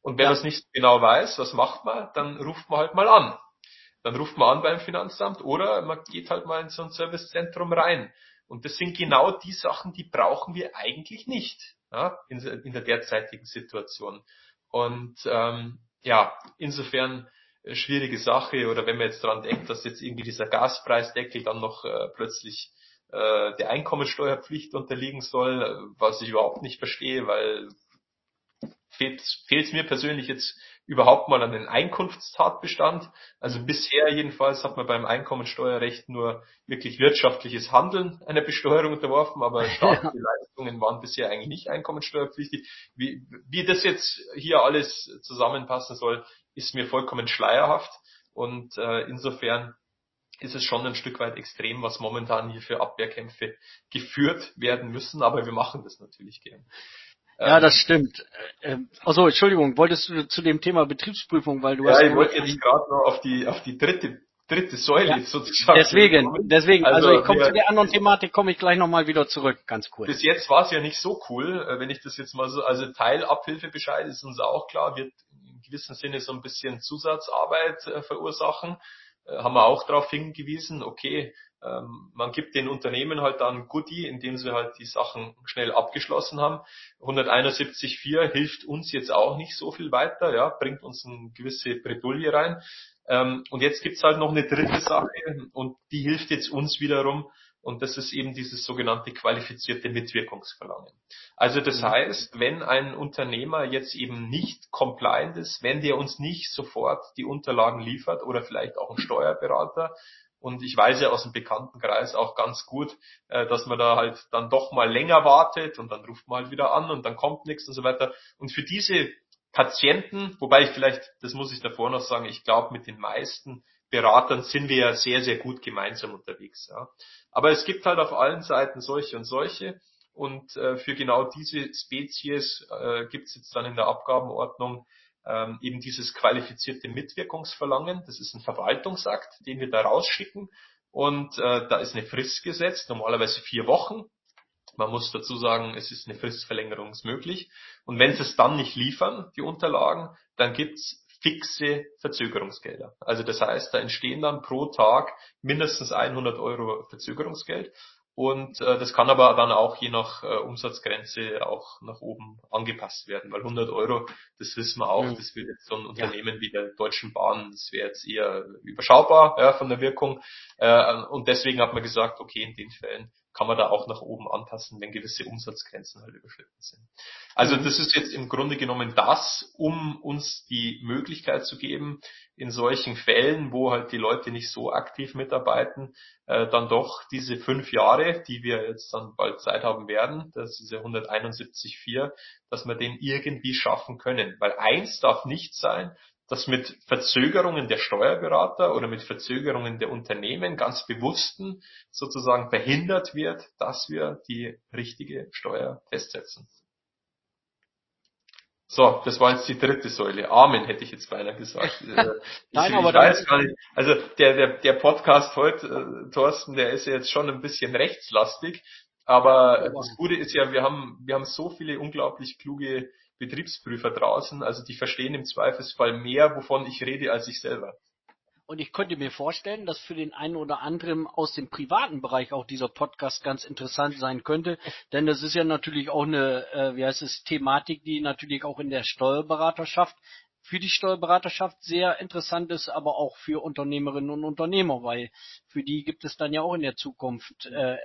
Und wer ja. das nicht genau weiß, was macht man? Dann ruft man halt mal an. Dann ruft man an beim Finanzamt oder man geht halt mal in so ein Servicezentrum rein. Und das sind genau die Sachen, die brauchen wir eigentlich nicht ja, in, in, der derzeitigen Situation. Und ähm, ja, insofern äh, schwierige Sache. Oder wenn man jetzt dran denkt, dass jetzt irgendwie dieser Gaspreisdeckel dann noch äh, plötzlich äh, der Einkommensteuerpflicht unterliegen soll, äh, was ich überhaupt nicht verstehe, weil fehlt es mir persönlich jetzt überhaupt mal an den Einkunftstatbestand. Also bisher jedenfalls hat man beim Einkommensteuerrecht nur wirklich wirtschaftliches Handeln einer Besteuerung unterworfen, aber <laughs> staatliche Leistungen waren bisher eigentlich nicht einkommensteuerpflichtig. Wie, wie das jetzt hier alles zusammenpassen soll, ist mir vollkommen schleierhaft und äh, insofern ist es schon ein Stück weit extrem, was momentan hier für Abwehrkämpfe geführt werden müssen, aber wir machen das natürlich gern. Ja, das stimmt. Also Entschuldigung, wolltest du zu dem Thema Betriebsprüfung, weil du ja, hast. Ja, ich wollte jetzt gerade noch auf die auf die dritte dritte Säule ja, sozusagen. Deswegen, deswegen, also, also ich komme zu der anderen Thematik, komme ich gleich nochmal wieder zurück, ganz kurz. Bis jetzt war es ja nicht so cool, äh, wenn ich das jetzt mal so, also Teilabhilfebescheid ist uns auch klar, wird in gewissem Sinne so ein bisschen Zusatzarbeit äh, verursachen. Äh, haben wir auch darauf hingewiesen, okay, ähm, man gibt den Unternehmen halt dann Goodie, indem sie halt die Sachen schnell abgeschlossen haben. 171.4 hilft uns jetzt auch nicht so viel weiter, ja, bringt uns eine gewisse Bredouille rein. Ähm, und jetzt gibt's halt noch eine dritte Sache und die hilft jetzt uns wiederum, und das ist eben dieses sogenannte qualifizierte Mitwirkungsverlangen. Also das mhm. heißt, wenn ein Unternehmer jetzt eben nicht compliant ist, wenn der uns nicht sofort die Unterlagen liefert oder vielleicht auch ein Steuerberater, und ich weiß ja aus dem Bekanntenkreis auch ganz gut, äh, dass man da halt dann doch mal länger wartet und dann ruft man halt wieder an und dann kommt nichts und so weiter. Und für diese Patienten, wobei ich vielleicht, das muss ich davor noch sagen, ich glaube mit den meisten Beratern sind wir ja sehr, sehr gut gemeinsam unterwegs. Ja. Aber es gibt halt auf allen Seiten solche und solche. Und äh, für genau diese Spezies äh, gibt es jetzt dann in der Abgabenordnung ähm, eben dieses qualifizierte Mitwirkungsverlangen. Das ist ein Verwaltungsakt, den wir da rausschicken. Und äh, da ist eine Frist gesetzt, normalerweise vier Wochen. Man muss dazu sagen, es ist eine Fristverlängerung möglich. Und wenn sie es dann nicht liefern, die Unterlagen, dann gibt's fixe Verzögerungsgelder. Also das heißt, da entstehen dann pro Tag mindestens 100 Euro Verzögerungsgeld. Und äh, das kann aber dann auch je nach äh, Umsatzgrenze auch nach oben angepasst werden, weil 100 Euro, das wissen wir auch, mhm. das wird jetzt so ein Unternehmen ja. wie der Deutschen Bahn, das wäre jetzt eher überschaubar ja, von der Wirkung. Äh, und deswegen hat man gesagt, okay, in den Fällen kann man da auch nach oben anpassen, wenn gewisse Umsatzgrenzen halt überschritten sind. Also mhm. das ist jetzt im Grunde genommen das, um uns die Möglichkeit zu geben, in solchen Fällen, wo halt die Leute nicht so aktiv mitarbeiten, äh, dann doch diese fünf Jahre, die wir jetzt dann bald Zeit haben werden, das ist diese 171.4, dass wir den irgendwie schaffen können. Weil eins darf nicht sein, dass mit Verzögerungen der Steuerberater oder mit Verzögerungen der Unternehmen ganz bewussten sozusagen verhindert wird, dass wir die richtige Steuer festsetzen. So, das war jetzt die dritte Säule. Amen, hätte ich jetzt beinahe gesagt. <laughs> Äh, Nein, ich, aber ich weiß gar nicht. Also der, der, der Podcast heute, äh, Thorsten, der ist ja jetzt schon ein bisschen rechtslastig. Aber das Gute ist ja, wir haben, wir haben so viele unglaublich kluge Betriebsprüfer draußen, also die verstehen im Zweifelsfall mehr, wovon ich rede, als ich selber. Und ich könnte mir vorstellen, dass für den einen oder anderen aus dem privaten Bereich auch dieser Podcast ganz interessant sein könnte. Denn das ist ja natürlich auch eine, äh, wie heißt es, Thematik, die natürlich auch in der Steuerberaterschaft für die Steuerberaterschaft sehr interessant ist, aber auch für Unternehmerinnen und Unternehmer, weil für die gibt es dann ja auch in der Zukunft äh,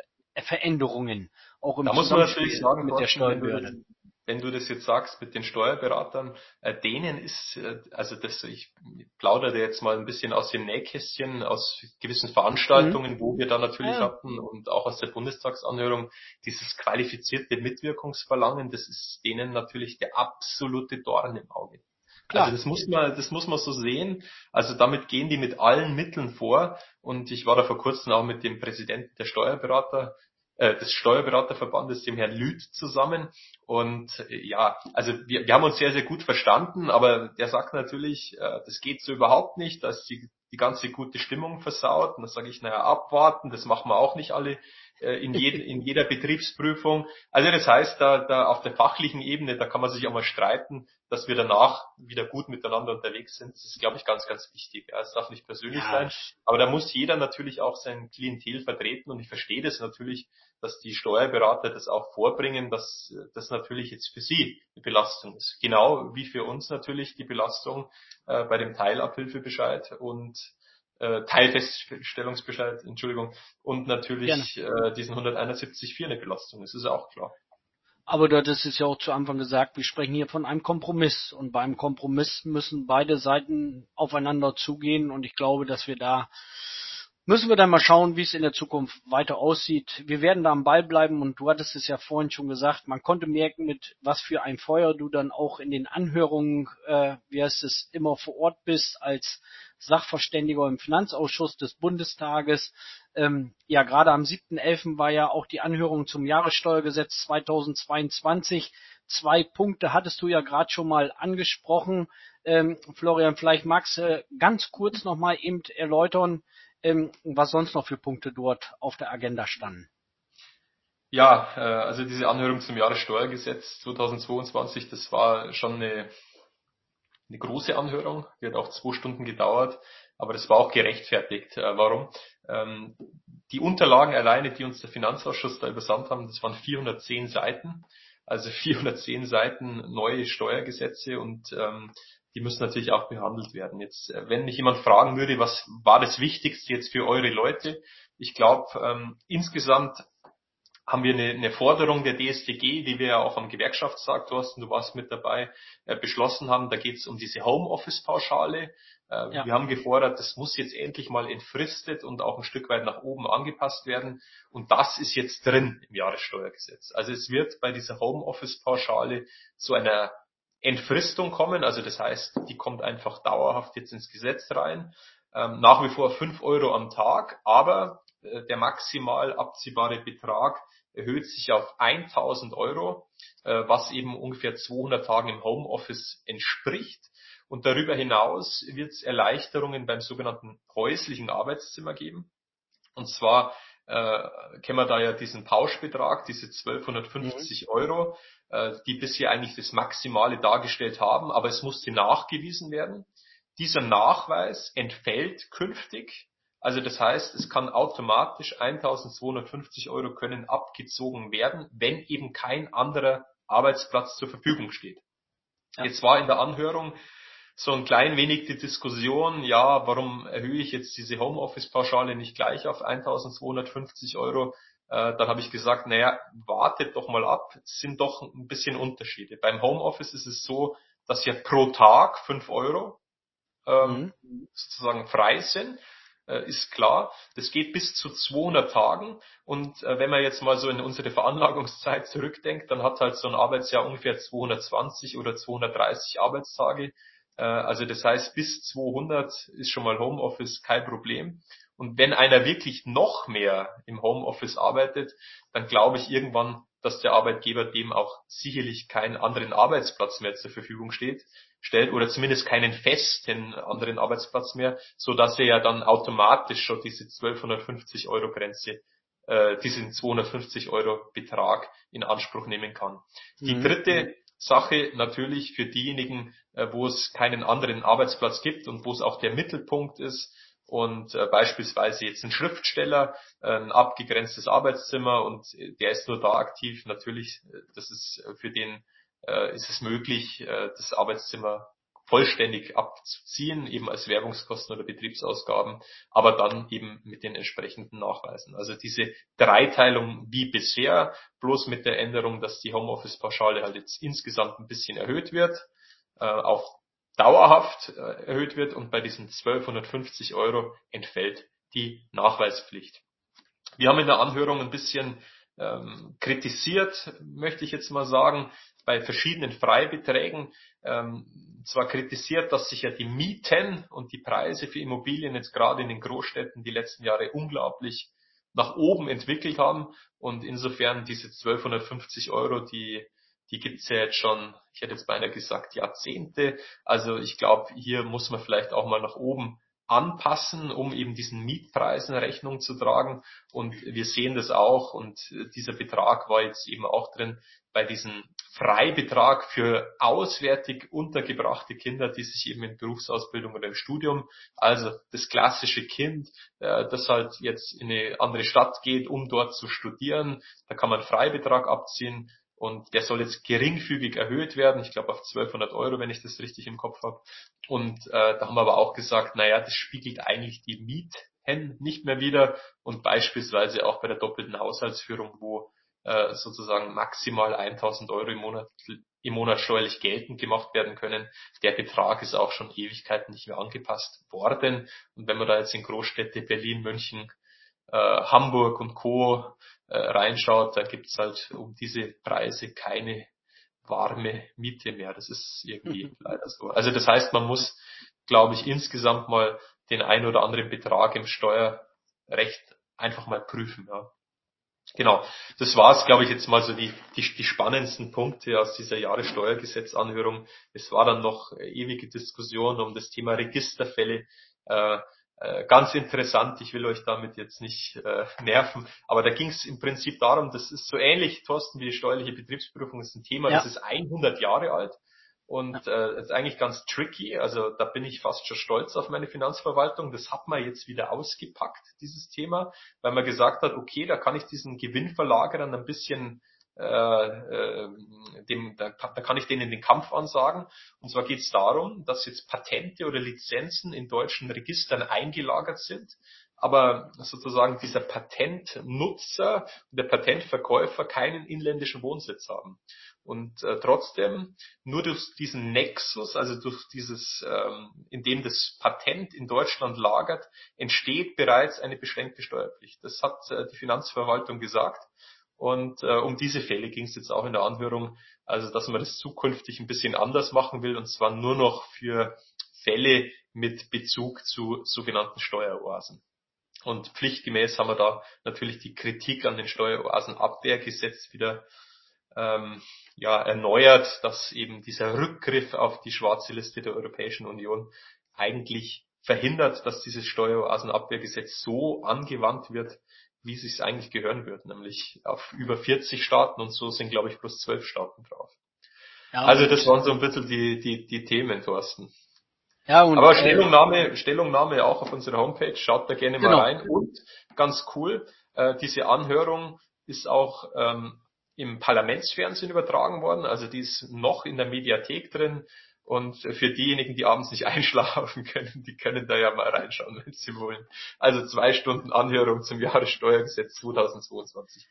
Veränderungen, auch im da muss man natürlich sagen, mit der Steuerbehörde wenn du das jetzt sagst mit den Steuerberatern, äh, denen ist, äh, also das, ich plaudere jetzt mal ein bisschen aus dem Nähkästchen, aus gewissen Veranstaltungen, mhm. wo wir da natürlich ja. hatten und auch aus der Bundestagsanhörung, dieses qualifizierte Mitwirkungsverlangen, das ist denen natürlich der absolute Dorn im Auge. Klar. Also das muss man, das muss man so sehen. Also damit gehen die mit allen Mitteln vor. Und ich war da vor kurzem auch mit dem Präsidenten der Steuerberater äh, des Steuerberaterverbandes, dem Herrn Lüth, zusammen. Und äh, ja, also wir, wir haben uns sehr, sehr gut verstanden, aber der sagt natürlich, äh, das geht so überhaupt nicht, dass die, die ganze gute Stimmung versaut. Und da sage ich, naja, abwarten, das machen wir auch nicht alle äh, in, jed, in jeder Betriebsprüfung. Also das heißt, da, da auf der fachlichen Ebene, da kann man sich auch mal streiten, dass wir danach wieder gut miteinander unterwegs sind. Das ist, glaube ich, ganz, ganz wichtig. Ja, es darf nicht persönlich ja. sein, aber da muss jeder natürlich auch sein Klientel vertreten und ich verstehe das natürlich, dass die Steuerberater das auch vorbringen, dass das natürlich jetzt für sie eine Belastung ist. Genau wie für uns natürlich die Belastung äh, bei dem Teilabhilfebescheid und äh, Teilfeststellungsbescheid, Entschuldigung, und natürlich äh, diesen 171.4 eine Belastung ist, ist auch klar. Aber dort ist es ja auch zu Anfang gesagt, wir sprechen hier von einem Kompromiss. Und beim Kompromiss müssen beide Seiten aufeinander zugehen. Und ich glaube, dass wir da müssen wir dann mal schauen, wie es in der Zukunft weiter aussieht. Wir werden da am Ball bleiben und du hattest es ja vorhin schon gesagt, man konnte merken, mit was für ein Feuer du dann auch in den Anhörungen, äh, wie heißt es, immer vor Ort bist als Sachverständiger im Finanzausschuss des Bundestages. Ähm, ja, gerade am 7.11. war ja auch die Anhörung zum Jahressteuergesetz 2022. Zwei Punkte hattest du ja gerade schon mal angesprochen. Ähm, Florian, vielleicht magst du ganz kurz nochmal eben erläutern, ähm, was sonst noch für Punkte dort auf der Agenda standen. Ja, äh, also diese Anhörung zum Jahressteuergesetz 2022, das war schon eine eine große Anhörung, die hat auch zwei Stunden gedauert, aber das war auch gerechtfertigt. Äh, warum? Ähm, die Unterlagen alleine, die uns der Finanzausschuss da übersandt haben, das waren 410 Seiten, also 410 Seiten neue Steuergesetze und ähm, die müssen natürlich auch behandelt werden. Jetzt, äh, wenn mich jemand fragen würde, was war das Wichtigste jetzt für eure Leute? Ich glaube, ähm, insgesamt haben wir eine, eine Forderung der DSTG, die wir ja auch am Gewerkschaftstag, Thorsten, du warst mit dabei, äh, beschlossen haben. Da geht es um diese Homeoffice-Pauschale. Äh, ja. Wir haben gefordert, das muss jetzt endlich mal entfristet und auch ein Stück weit nach oben angepasst werden. Und das ist jetzt drin im Jahressteuergesetz. Also es wird bei dieser Homeoffice-Pauschale zu einer Entfristung kommen. Also das heißt, die kommt einfach dauerhaft jetzt ins Gesetz rein. Ähm, nach wie vor fünf Euro am Tag, aber äh, der maximal abziehbare Betrag erhöht sich auf 1000 Euro, äh, was eben ungefähr 200 Tagen im Homeoffice entspricht. Und darüber hinaus wird es Erleichterungen beim sogenannten häuslichen Arbeitszimmer geben. Und zwar äh, kennen wir da ja diesen Pauschbetrag, diese 1250 mhm. Euro, äh, die bisher eigentlich das Maximale dargestellt haben, aber es musste nachgewiesen werden. Dieser Nachweis entfällt künftig also das heißt, es kann automatisch 1250 Euro können abgezogen werden, wenn eben kein anderer Arbeitsplatz zur Verfügung steht. Ja. Jetzt war in der Anhörung so ein klein wenig die Diskussion, ja, warum erhöhe ich jetzt diese Homeoffice-Pauschale nicht gleich auf 1250 Euro? Äh, dann habe ich gesagt, naja, wartet doch mal ab, es sind doch ein bisschen Unterschiede. Beim Homeoffice ist es so, dass ja pro Tag 5 Euro ähm, mhm. sozusagen frei sind äh, ist klar. Das geht bis zu 200 Tagen. Und äh, wenn man jetzt mal so in unsere Veranlagungszeit zurückdenkt, dann hat halt so ein Arbeitsjahr ungefähr 220 oder 230 Arbeitstage. Äh, also das heißt, bis 200 ist schon mal Homeoffice kein Problem. Und wenn einer wirklich noch mehr im Homeoffice arbeitet, dann glaube ich, irgendwann dass der Arbeitgeber dem auch sicherlich keinen anderen Arbeitsplatz mehr zur Verfügung steht, stellt oder zumindest keinen festen anderen Arbeitsplatz mehr, so dass er ja dann automatisch schon diese 1250 Euro Grenze, äh, diesen 250 Euro Betrag in Anspruch nehmen kann. Die mhm. dritte Sache natürlich für diejenigen, äh, wo es keinen anderen Arbeitsplatz gibt und wo es auch der Mittelpunkt ist, und äh, beispielsweise jetzt ein Schriftsteller, ein abgegrenztes Arbeitszimmer und der ist nur da aktiv. Natürlich, äh, das ist äh, für den äh, ist es möglich, äh, das Arbeitszimmer vollständig abzuziehen, eben als Werbungskosten oder Betriebsausgaben, aber dann eben mit den entsprechenden Nachweisen. Also diese Dreiteilung wie bisher, bloß mit der Änderung, dass die Homeoffice-Pauschale halt jetzt insgesamt ein bisschen erhöht wird, äh, auf dauerhaft äh, erhöht wird und bei diesen 1250 Euro entfällt die Nachweispflicht. Wir haben in der Anhörung ein bisschen ähm, kritisiert, möchte ich jetzt mal sagen, bei verschiedenen Freibeträgen ähm, zwar kritisiert, dass sich ja die Mieten und die Preise für Immobilien jetzt gerade in den Großstädten die letzten Jahre unglaublich nach oben entwickelt haben und insofern diese 1250 Euro, die die gibt's ja jetzt schon, ich hätte jetzt beinahe gesagt, Jahrzehnte. Also ich glaube, hier muss man vielleicht auch mal nach oben anpassen, um eben diesen Mietpreisen Rechnung zu tragen. Und wir sehen das auch und dieser Betrag war jetzt eben auch drin bei diesem Freibetrag für auswärtig untergebrachte Kinder, die sich eben in Berufsausbildung oder im Studium, also das klassische Kind, äh, das halt jetzt in eine andere Stadt geht, um dort zu studieren, da kann man Freibetrag abziehen und der soll jetzt geringfügig erhöht werden, ich glaube auf 1200 Euro, wenn ich das richtig im Kopf habe. Und äh, da haben wir aber auch gesagt, naja, das spiegelt eigentlich die Mieten nicht mehr wieder und beispielsweise auch bei der doppelten Haushaltsführung, wo äh, sozusagen maximal 1000 Euro im Monat, im Monat steuerlich geltend gemacht werden können. Der Betrag ist auch schon Ewigkeiten nicht mehr angepasst worden. Und wenn man da jetzt in Großstädte Berlin, München, äh, Hamburg und Co äh, reinschaut, da gibt's halt um diese Preise keine warme Miete mehr. Das ist irgendwie <laughs> leider so. Also das heißt, man muss, glaube ich, insgesamt mal den ein oder anderen Betrag im Steuerrecht einfach mal prüfen. Ja. Genau, das war's, glaube ich, jetzt mal so die, die, die spannendsten Punkte aus dieser Jahressteuergesetzanhörung. Es war dann noch ewige Diskussion um das Thema Registerfälle. Äh, äh, ganz interessant, ich will euch damit jetzt nicht äh, <laughs> nerven, aber da ging es im Prinzip darum, das ist so ähnlich, Thorsten, wie die steuerliche Betriebsprüfung, das ist ein Thema, ja. das ist 100 Jahre alt und äh, ist eigentlich ganz tricky, also da bin ich fast schon stolz auf meine Finanzverwaltung, das hat man jetzt wieder ausgepackt, dieses Thema, weil man gesagt hat, okay, da kann ich diesen Gewinnverlagerern ein bisschen äh, äh, dem, da, da kann ich denen den Kampf ansagen. Und zwar geht es darum, dass jetzt Patente oder Lizenzen in deutschen Registern eingelagert sind, aber sozusagen dieser Patentnutzer der Patentverkäufer keinen inländischen Wohnsitz haben. Und äh, trotzdem, nur durch diesen Nexus, also durch dieses, ähm, in dem das Patent in Deutschland lagert, entsteht bereits eine beschränkte Steuerpflicht. Das hat äh, die Finanzverwaltung gesagt. Und äh, um diese Fälle ging es jetzt auch in der Anhörung, also dass man das zukünftig ein bisschen anders machen will, und zwar nur noch für Fälle mit Bezug zu sogenannten Steueroasen. Und pflichtgemäß haben wir da natürlich die Kritik an den Steueroasenabwehrgesetz wieder ähm, ja, erneuert, dass eben dieser Rückgriff auf die schwarze Liste der Europäischen Union eigentlich verhindert, dass dieses Steueroasenabwehrgesetz so angewandt wird, wie es sich eigentlich gehören wird, nämlich auf über 40 Staaten und so sind, glaube ich, bloß 12 Staaten drauf. Ja, also das waren so ein bisschen die, die, die Themen, Thorsten. Ja, und, Aber äh, Stellungnahme, Stellungnahme auch auf unserer Homepage, schaut da gerne genau. mal rein. Und ganz cool, äh, diese Anhörung ist auch ähm, im Parlamentsfernsehen übertragen worden, also die ist noch in der Mediathek drin. Und für diejenigen, die abends nicht <laughs> einschlafen können, die können da ja mal reinschauen, wenn sie wollen. Also zwei Stunden Anhörung zum Jahressteuergesetz 2022.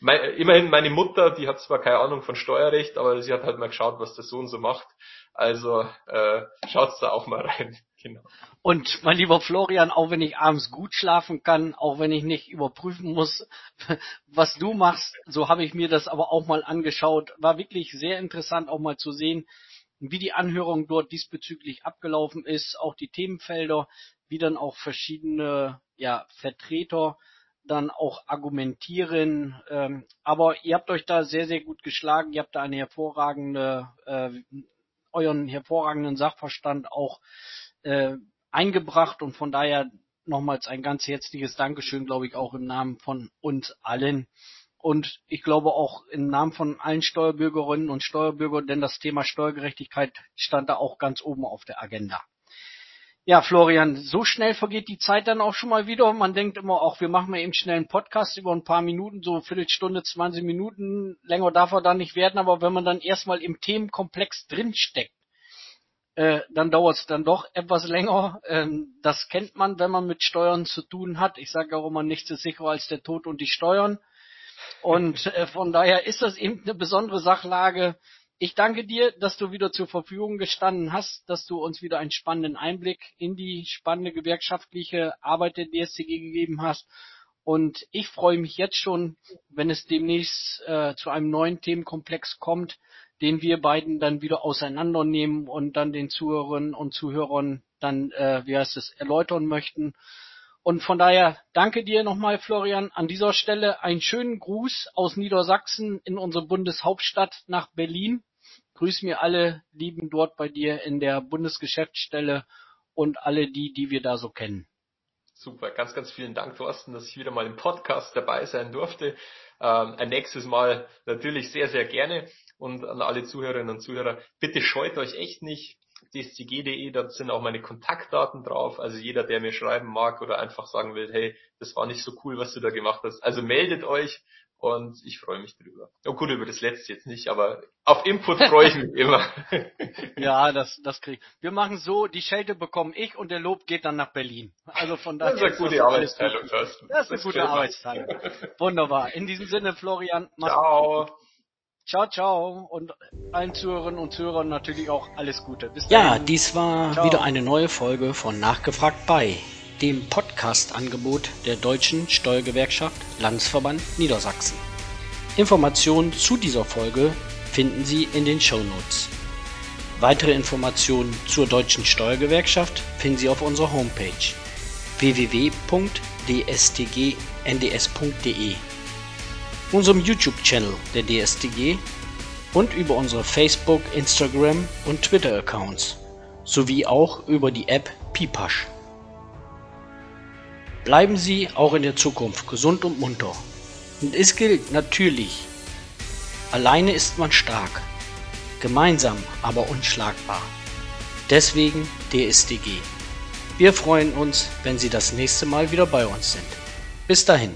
immerhin meine Mutter, die hat zwar keine Ahnung von Steuerrecht, aber sie hat halt mal geschaut, was der Sohn so macht. Also äh, schaut's da auch mal rein. <laughs> Genau. Und mein lieber Florian, auch wenn ich abends gut schlafen kann, auch wenn ich nicht überprüfen muss, <laughs> was du machst, so habe ich mir das aber auch mal angeschaut. War wirklich sehr interessant, auch mal zu sehen, wie die Anhörung dort diesbezüglich abgelaufen ist, auch die Themenfelder, wie dann auch verschiedene ja, Vertreter dann auch argumentieren. Ähm, aber ihr habt euch da sehr, sehr gut geschlagen. Ihr habt da eine hervorragende, äh, euren hervorragenden Sachverstand auch äh, eingebracht und von daher nochmals ein ganz herzliches Dankeschön, glaube ich, auch im Namen von uns allen. Und ich glaube auch im Namen von allen Steuerbürgerinnen und Steuerbürgern, denn das Thema Steuergerechtigkeit stand da auch ganz oben auf der Agenda. Ja, Florian, so schnell vergeht die Zeit dann auch schon mal wieder. Man denkt immer auch, wir machen mal eben schnell einen Podcast über ein paar Minuten, so Viertelstunde, 20 Minuten. Länger darf er dann nicht werden, aber wenn man dann erstmal im Themenkomplex drinsteckt, äh, dann dauert es dann doch etwas länger. Ähm, das kennt man, wenn man mit Steuern zu tun hat. Ich sage auch immer, nichts ist sicherer als der Tod und die Steuern. Und äh, von daher ist das eben eine besondere Sachlage. Ich danke dir, dass du wieder zur Verfügung gestanden hast, dass du uns wieder einen spannenden Einblick in die spannende gewerkschaftliche Arbeit der DSCG gegeben hast. Und ich freue mich jetzt schon, wenn es demnächst äh, zu einem neuen Themenkomplex kommt, den wir beiden dann wieder auseinandernehmen und dann den Zuhörerinnen und Zuhörern dann, äh, wie heißt es, erläutern möchten. Und von daher danke dir nochmal, Florian. An dieser Stelle einen schönen Gruß aus Niedersachsen in unsere Bundeshauptstadt nach Berlin. Grüß mir alle Lieben dort bei dir in der Bundesgeschäftsstelle und alle die, die wir da so kennen. Super, ganz, ganz vielen Dank, Thorsten, dass ich wieder mal im Podcast dabei sein durfte. Ähm, ein nächstes Mal natürlich sehr, sehr gerne. Und an alle Zuhörerinnen und Zuhörer, bitte scheut euch echt nicht. dscg.de, da sind auch meine Kontaktdaten drauf. Also jeder, der mir schreiben mag oder einfach sagen will, hey, das war nicht so cool, was du da gemacht hast. Also meldet euch und ich freue mich drüber. Oh gut, über das letzte jetzt nicht, aber auf Input freue ich mich immer. <laughs> ja, das, das krieg ich. Wir machen so, die Schelte bekomme ich und der Lob geht dann nach Berlin. Also von daher. Das ist eine gute Arbeitsteilung, Das ist eine gute Arbeitsteilung. Wunderbar. In diesem Sinne, Florian, mach's Ciao. Gut. Ciao, ciao und allen Zuhörerinnen und Zuhörern natürlich auch alles Gute. Bis dahin. Ja, dies war ciao. wieder eine neue Folge von Nachgefragt bei dem Podcast-Angebot der Deutschen Steuergewerkschaft Landesverband Niedersachsen. Informationen zu dieser Folge finden Sie in den Show Notes. Weitere Informationen zur Deutschen Steuergewerkschaft finden Sie auf unserer Homepage www.dstgnds.de, unserem YouTube-Channel der DSTG und über unsere Facebook, Instagram und Twitter-Accounts sowie auch über die App Pipasch. Bleiben Sie auch in der Zukunft gesund und munter. Und es gilt natürlich, alleine ist man stark, gemeinsam aber unschlagbar. Deswegen DSDG. Wir freuen uns, wenn Sie das nächste Mal wieder bei uns sind. Bis dahin.